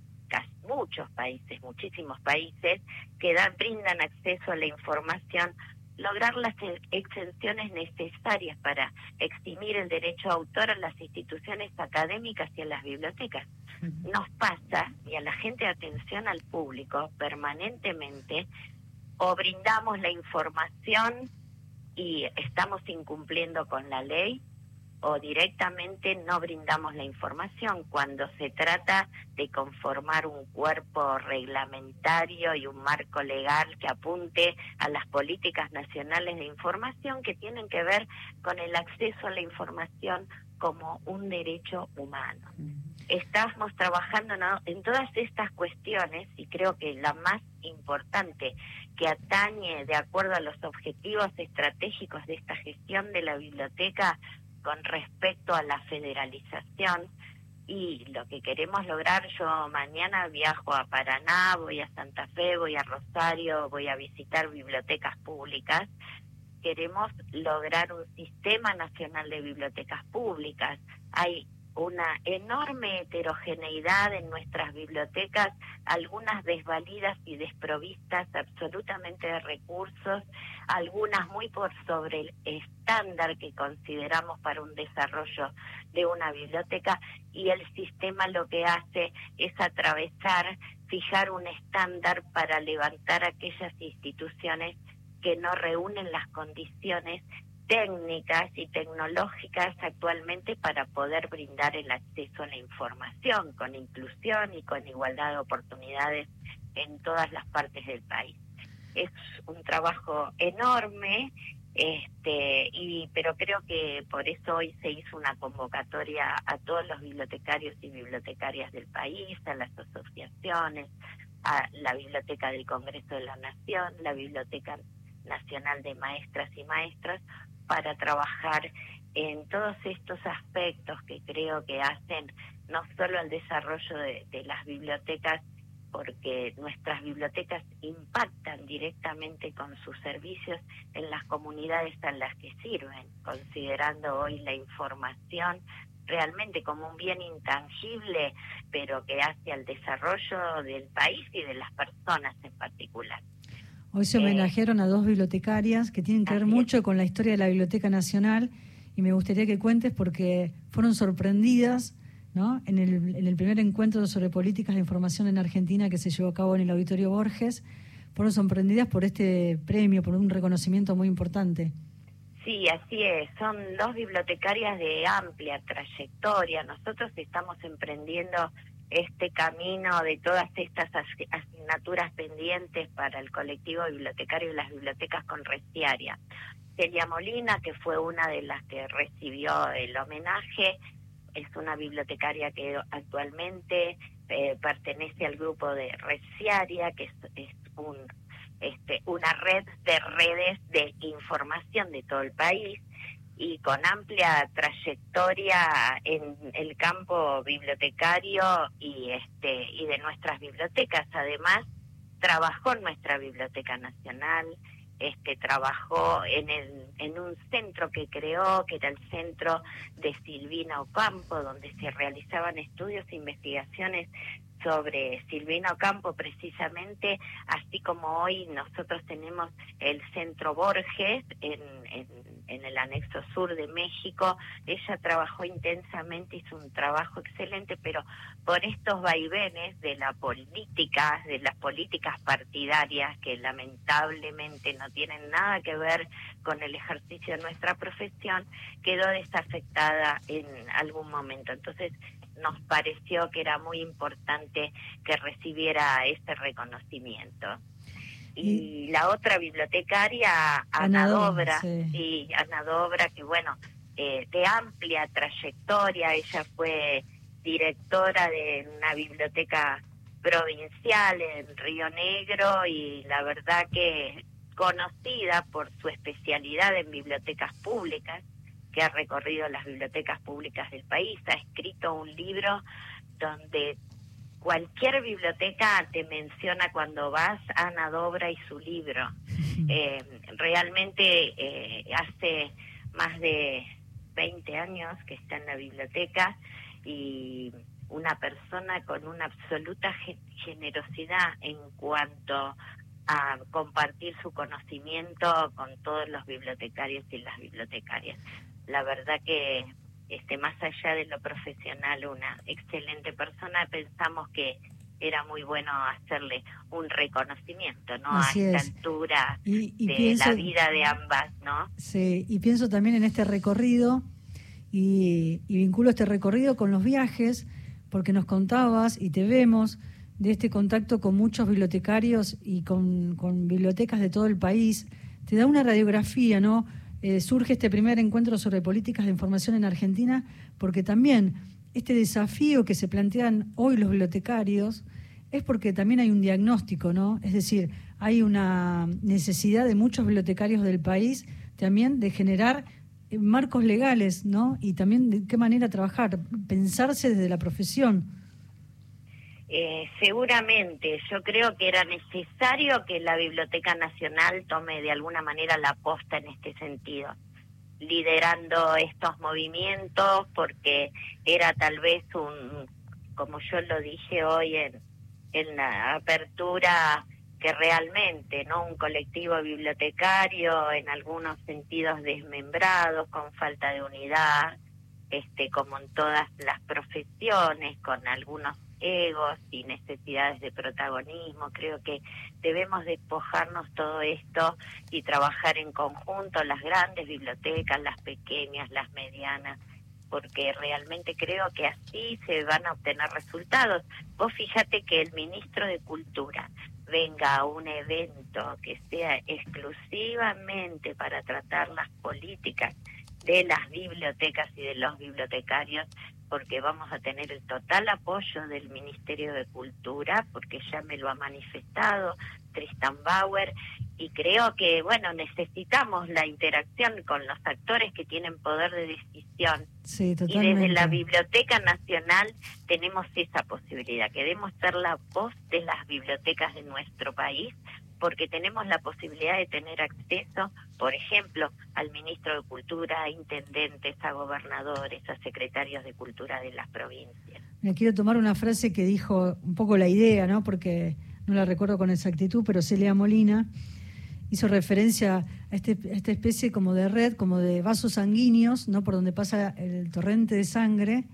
muchos países, muchísimos países, que dan, brindan acceso a la información, lograr las exenciones necesarias para eximir el derecho a autor a las instituciones académicas y a las bibliotecas. Nos pasa, y a la gente de atención al público permanentemente, o brindamos la información y estamos incumpliendo con la ley, o directamente no brindamos la información cuando se trata de conformar un cuerpo reglamentario y un marco legal que apunte a las políticas nacionales de información que tienen que ver con el acceso a la información como un derecho humano. Estamos trabajando en todas estas cuestiones y creo que la más importante que atañe de acuerdo a los objetivos estratégicos de esta gestión de la biblioteca con respecto a la federalización y lo que queremos lograr, yo mañana viajo a Paraná, voy a Santa Fe, voy a Rosario, voy a visitar bibliotecas públicas, queremos lograr un sistema nacional de bibliotecas públicas. Hay una enorme heterogeneidad en nuestras bibliotecas, algunas desvalidas y desprovistas absolutamente de recursos, algunas muy por sobre el estándar que consideramos para un desarrollo de una biblioteca y el sistema lo que hace es atravesar, fijar un estándar para levantar aquellas instituciones que no reúnen las condiciones técnicas y tecnológicas actualmente para poder brindar el acceso a la información con inclusión y con igualdad de oportunidades en todas las partes del país. Es un trabajo enorme, este, y pero creo que por eso hoy se hizo una convocatoria a todos los bibliotecarios y bibliotecarias del país, a las asociaciones, a la Biblioteca del Congreso de la Nación, la Biblioteca Nacional de Maestras y Maestros, para trabajar en todos estos aspectos que creo que hacen no solo el desarrollo de, las bibliotecas, porque nuestras bibliotecas impactan directamente con sus servicios en las comunidades a las que sirven, considerando hoy la información realmente como un bien intangible, pero que hace al desarrollo del país y de las personas en particular. Hoy se homenajearon a dos bibliotecarias que tienen que ver mucho con la historia de la Biblioteca Nacional y me gustaría que cuentes porque fueron sorprendidas ¿no? en, el, en el primer encuentro sobre políticas de información en Argentina que se llevó a cabo en el Auditorio Borges. Fueron sorprendidas por este premio, por un reconocimiento muy importante. Sí, así es. Son dos bibliotecarias de amplia trayectoria. Nosotros estamos emprendiendo este camino de todas estas asignaturas pendientes para el colectivo bibliotecario y las bibliotecas con restiaria. Celia Molina, que fue una de las que recibió el homenaje, es una bibliotecaria que actualmente eh, pertenece al grupo de Restiaria, que es, un, este, una red de redes de información de todo el país y con amplia trayectoria en el campo bibliotecario y este y de nuestras bibliotecas. Además trabajó en nuestra biblioteca nacional este trabajó en el en un centro que creó que era el centro de Silvina Ocampo donde se realizaban estudios e investigaciones sobre Silvina Ocampo precisamente así como hoy nosotros tenemos el centro Borges en, en en el anexo sur de México. Ella trabajó intensamente, hizo un trabajo excelente, pero por estos vaivenes de la política, de las políticas partidarias que lamentablemente no tienen nada que ver con el ejercicio de nuestra profesión, quedó desafectada en algún momento. Entonces, nos pareció que era muy importante que recibiera este reconocimiento y la otra bibliotecaria, Ana, Dobra, sí. Ana Dobra, que bueno, eh, de amplia trayectoria, ella fue directora de una biblioteca provincial en Río Negro y la verdad que conocida por su especialidad en bibliotecas públicas, que ha recorrido las bibliotecas públicas del país, ha escrito un libro donde cualquier biblioteca te menciona cuando vas a Ana Dobra y su libro. [laughs] Eh, realmente eh, hace más de 20 años que está en la biblioteca y una persona con una absoluta generosidad en cuanto a compartir su conocimiento con todos los bibliotecarios y las bibliotecarias. La verdad que este, más allá de lo profesional, una excelente persona, pensamos que era muy bueno hacerle un reconocimiento, ¿no? a esta altura de la vida de ambas, ¿no? Sí, y pienso también en este recorrido y, y vinculo este recorrido con los viajes, porque nos contabas y te vemos de este contacto con muchos bibliotecarios y con, con bibliotecas de todo el país. Te da una radiografía, ¿no? Eh, surge este primer encuentro sobre políticas de información en Argentina, porque también este desafío que se plantean hoy los bibliotecarios es porque también hay un diagnóstico, ¿no? Es decir, hay una necesidad de muchos bibliotecarios del país también de generar eh, marcos legales, ¿no? Y también de qué manera trabajar, pensarse desde la profesión. Eh, seguramente, yo creo que era necesario que la Biblioteca Nacional tome de alguna manera la posta en este sentido, liderando estos movimientos, porque era tal vez un, como yo lo dije hoy en, en la apertura, que realmente, ¿no? Un colectivo bibliotecario en algunos sentidos desmembrado, con falta de unidad, este, como en todas las profesiones, con algunos egos y necesidades de protagonismo. Creo que debemos despojarnos todo esto y trabajar en conjunto las grandes bibliotecas, las pequeñas, las medianas, porque realmente creo que así se van a obtener resultados. Vos fíjate que el ministro de Cultura venga a un evento que sea exclusivamente para tratar las políticas de las bibliotecas y de los bibliotecarios, porque vamos a tener el total apoyo del Ministerio de Cultura, porque ya me lo ha manifestado Tristan Bauer, y creo que, bueno, necesitamos la interacción con los actores que tienen poder de decisión. Sí, y desde la Biblioteca Nacional tenemos esa posibilidad, queremos ser la voz de las bibliotecas de nuestro país porque tenemos la posibilidad de tener acceso, por ejemplo, al ministro de Cultura, a intendentes, a gobernadores, a secretarios de cultura de las provincias. Me quiero tomar una frase que dijo un poco la idea, ¿no? Porque no la recuerdo con exactitud, pero Celia Molina hizo referencia a, este, a esta especie como de red, como de vasos sanguíneos, ¿no? Por donde pasa el torrente de sangre,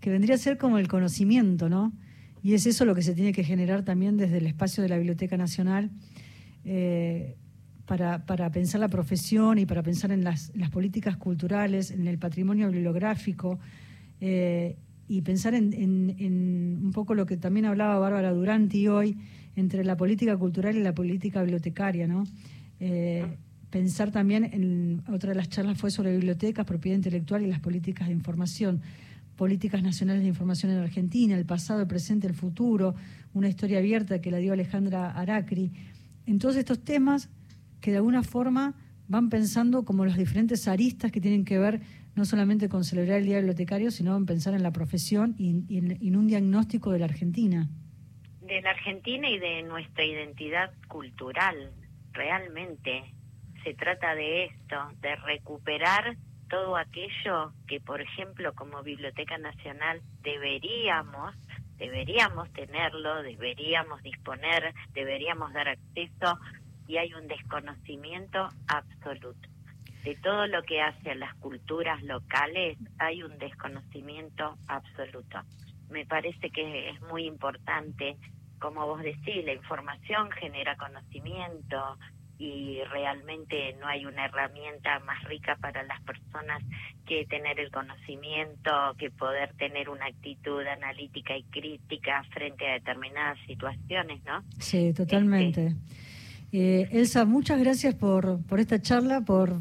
que vendría a ser como el conocimiento, ¿no? Y es eso lo que se tiene que generar también desde el espacio de la Biblioteca Nacional eh, para, para, pensar la profesión y para pensar en las, políticas culturales, en el patrimonio bibliográfico eh, y pensar en, en, un poco lo que también hablaba Bárbara Duranti hoy entre la política cultural y la política bibliotecaria, ¿no? Eh, pensar también en otra de las charlas fue sobre bibliotecas, propiedad intelectual y las políticas de información políticas nacionales de información en Argentina, el pasado, el presente, el futuro, una historia abierta que la dio Alejandra Aracri. En todos estos temas que de alguna forma van pensando como las diferentes aristas que tienen que ver no solamente con celebrar el Día Bibliotecario, sino en pensar en la profesión y, en, un diagnóstico de la Argentina. De la Argentina y de nuestra identidad cultural, realmente. Se trata de esto, de recuperar todo aquello que, por ejemplo, como Biblioteca Nacional deberíamos, deberíamos tenerlo, deberíamos disponer, deberíamos dar acceso y hay un desconocimiento absoluto. de todo lo que hace a las culturas locales hay un desconocimiento absoluto. Me parece que es muy importante, como vos decís, la información genera conocimiento y realmente no hay una herramienta más rica para las personas que tener el conocimiento, que poder tener una actitud analítica y crítica frente a determinadas situaciones, ¿no? Sí, totalmente. Eh, Elsa, muchas gracias por, por esta charla, por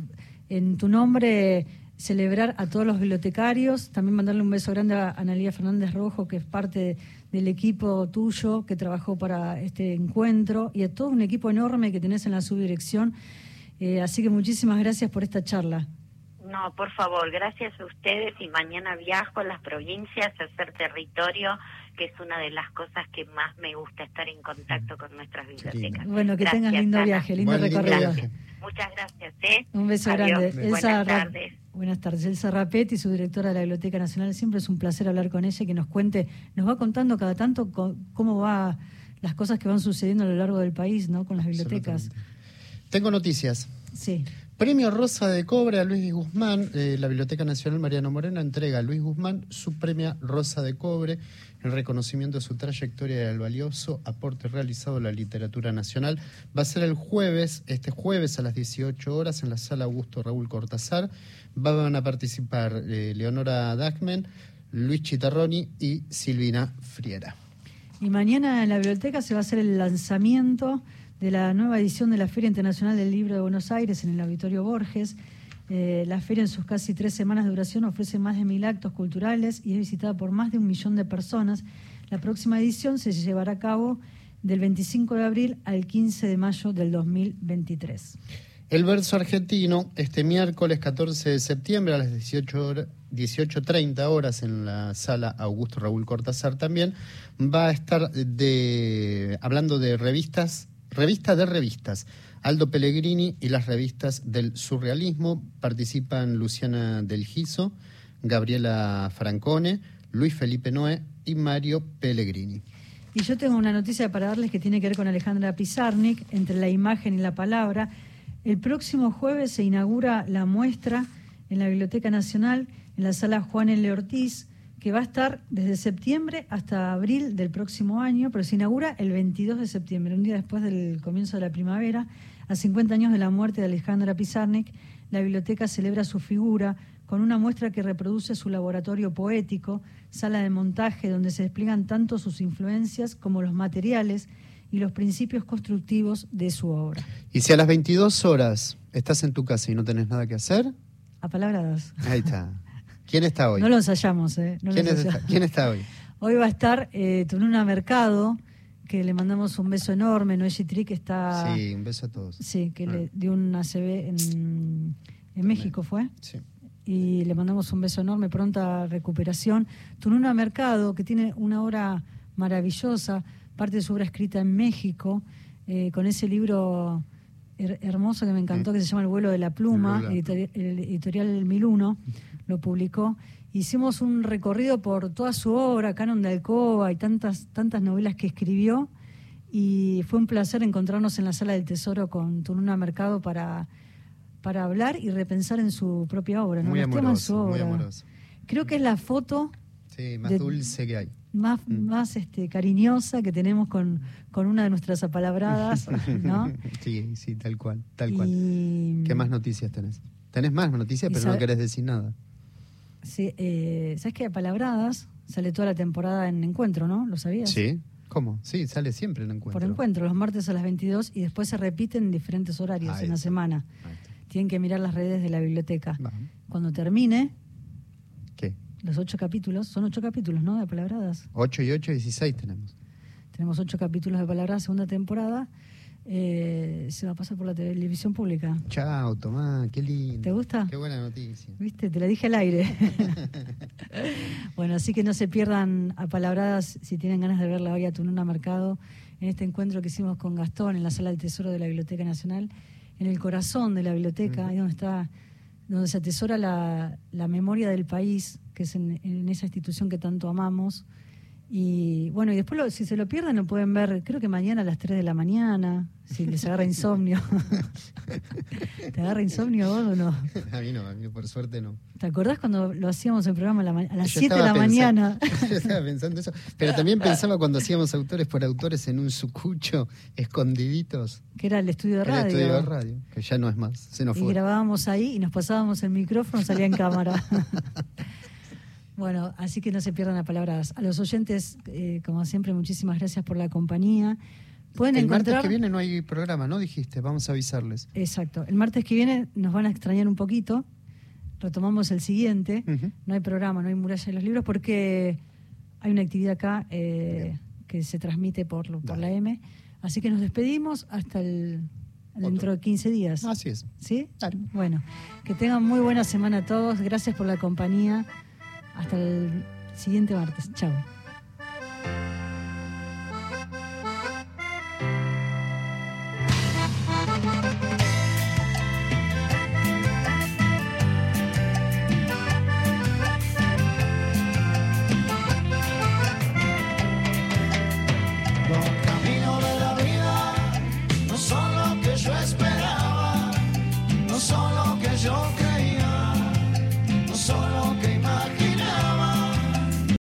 en tu nombre celebrar a todos los bibliotecarios, también mandarle un beso grande a Analía Fernández Rojo, que es parte del equipo tuyo que trabajó para este encuentro, y a todo un equipo enorme que tenés en la subdirección. Eh, así que muchísimas gracias por esta charla. No, por favor, gracias a ustedes y mañana viajo a las provincias a hacer territorio, que es una de las cosas que más me gusta estar en contacto con nuestras bibliotecas. Bueno, que tengas lindo viaje, lindo recorrido. Muchas gracias. ¿eh? Un beso grande. buenas tardes. Buenas tardes. Elsa Rapetti, su directora de la Biblioteca Nacional. Siempre es un placer hablar con ella y que nos cuente, nos va contando cada tanto cómo va las cosas que van sucediendo a lo largo del país, ¿no? Con las bibliotecas. Tengo noticias. Sí. Premio Rosa de Cobre a Luis Guzmán. Eh, la Biblioteca Nacional Mariano Moreno entrega a Luis Guzmán su premio Rosa de Cobre en reconocimiento de su trayectoria y al valioso aporte realizado a la literatura nacional. Va a ser el jueves, este jueves a las 18 horas en la sala Augusto Raúl Cortázar. Van a participar eh, Leonora Dagmen, Luis Chitarroni y Silvina Friera. Y mañana en la biblioteca se va a hacer el lanzamiento de la nueva edición de la Feria Internacional del Libro de Buenos Aires en el Auditorio Borges. Eh, la feria en sus casi tres semanas de duración ofrece más de mil actos culturales y es visitada por más de un millón de personas. La próxima edición se llevará a cabo del 25 de abril al 15 de mayo del 2023. El verso argentino, este miércoles 14 de septiembre a las 18.30 18 horas en la sala Augusto Raúl Cortázar también, va a estar de, hablando de revistas, revista de revistas. Aldo Pellegrini y las revistas del surrealismo. Participan Luciana Del Giso, Gabriela Francone, Luis Felipe Noé y Mario Pellegrini. Y yo tengo una noticia para darles que tiene que ver con Alejandra Pizarnik, entre la imagen y la palabra. El próximo jueves se inaugura la muestra en la Biblioteca Nacional, en la sala Juan L. Ortiz, que va a estar desde septiembre hasta abril del próximo año, pero se inaugura el 22 de septiembre, un día después del comienzo de la primavera. A 50 años de la muerte de Alejandra Pizarnik, la biblioteca celebra su figura con una muestra que reproduce su laboratorio poético, sala de montaje donde se despliegan tanto sus influencias como los materiales y los principios constructivos de su obra. Y si a las 22 horas estás en tu casa y no tenés nada que hacer... A palabras. Ahí está. ¿Quién está hoy? No lo ensayamos, ¿eh? ¿Quién, Está, hoy? Hoy va a estar eh, Tununa Mercado, que le mandamos un beso enorme. Noé Tri, que está. Sí, un beso a todos. Sí, que le ah. dio un ACB en, en México, ¿fue? Sí. Y le mandamos un beso enorme, pronta recuperación. Tununa Mercado, que tiene una obra maravillosa, parte de su obra escrita en México, eh, con ese libro hermoso que me encantó, mm. que se llama El vuelo de la pluma, editorial, editorial 1001 lo publicó. Hicimos un recorrido por toda su obra, Canon de Alcoba y tantas, tantas novelas que escribió. Y fue un placer encontrarnos en la Sala del Tesoro con Tununa Mercado para, para hablar y repensar en su propia obra. Muy, amoroso, muy Creo que es la foto más dulce que hay. Más, mm. más este, cariñosa que tenemos con, con una de nuestras apalabradas, ¿no? [laughs] sí, sí, tal cual, tal cual. ¿Qué más noticias tenés? Tenés más noticias, pero no querés decir nada. Sí, eh, ¿sabes qué? Palabradas sale toda la temporada en Encuentro, ¿no? ¿Lo sabías? Sí. ¿Cómo? Sí, sale siempre en Encuentro. Por Encuentro, los martes a las 22 y después se repiten en diferentes horarios en la semana. Tienen que mirar las redes de la biblioteca. Cuando termine... Los ocho capítulos, son ocho capítulos, ¿no? De Palabradas. Ocho y ocho, dieciséis tenemos. Tenemos ocho capítulos de Palabradas, segunda temporada eh, se va a pasar por la televisión pública. Chao, Tomás, qué lindo. ¿Te gusta? Qué buena noticia. Viste, te la dije al aire. [laughs] bueno, así que no se pierdan a palabradas si tienen ganas de verla hoy a Tununa Mercado en este encuentro que hicimos con Gastón en la sala del tesoro de la Biblioteca Nacional, en el corazón de la biblioteca, ahí donde está donde se atesora la, memoria del país, que es en, esa institución que tanto amamos, Y bueno, y después lo- si se lo pierden lo pueden ver, creo que mañana a las 3 de la mañana, si les agarra insomnio. [laughs] ¿Te agarra insomnio vos o no? A mí no, a mí por suerte no. ¿Te acordás cuando lo hacíamos el programa a, las Yo 7 de la mañana? [laughs] Yo estaba pensando eso. Pero también pensaba cuando hacíamos autores por autores en un sucucho, escondiditos. que era el estudio de en el radio. estudio de radio, que ya no es más, se nos y fue. grabábamos ahí y nos pasábamos el micrófono, salía en cámara. [laughs] bueno, así que no se pierdan las palabras. A los oyentes, eh, como siempre, muchísimas gracias por la compañía. Pueden El encontrar. martes que viene no hay programa, ¿no? Dijiste, vamos a avisarles. Exacto. El martes que viene nos van a extrañar un poquito. Retomamos el siguiente. No hay programa, no hay muralla de los libros porque hay una actividad acá eh, que se transmite por, por la M. Así que nos despedimos hasta el dentro de 15 días. Así es. ¿Sí? Dale. Bueno, que tengan muy buena semana a todos. Gracias por la compañía. Hasta el siguiente martes. Chao.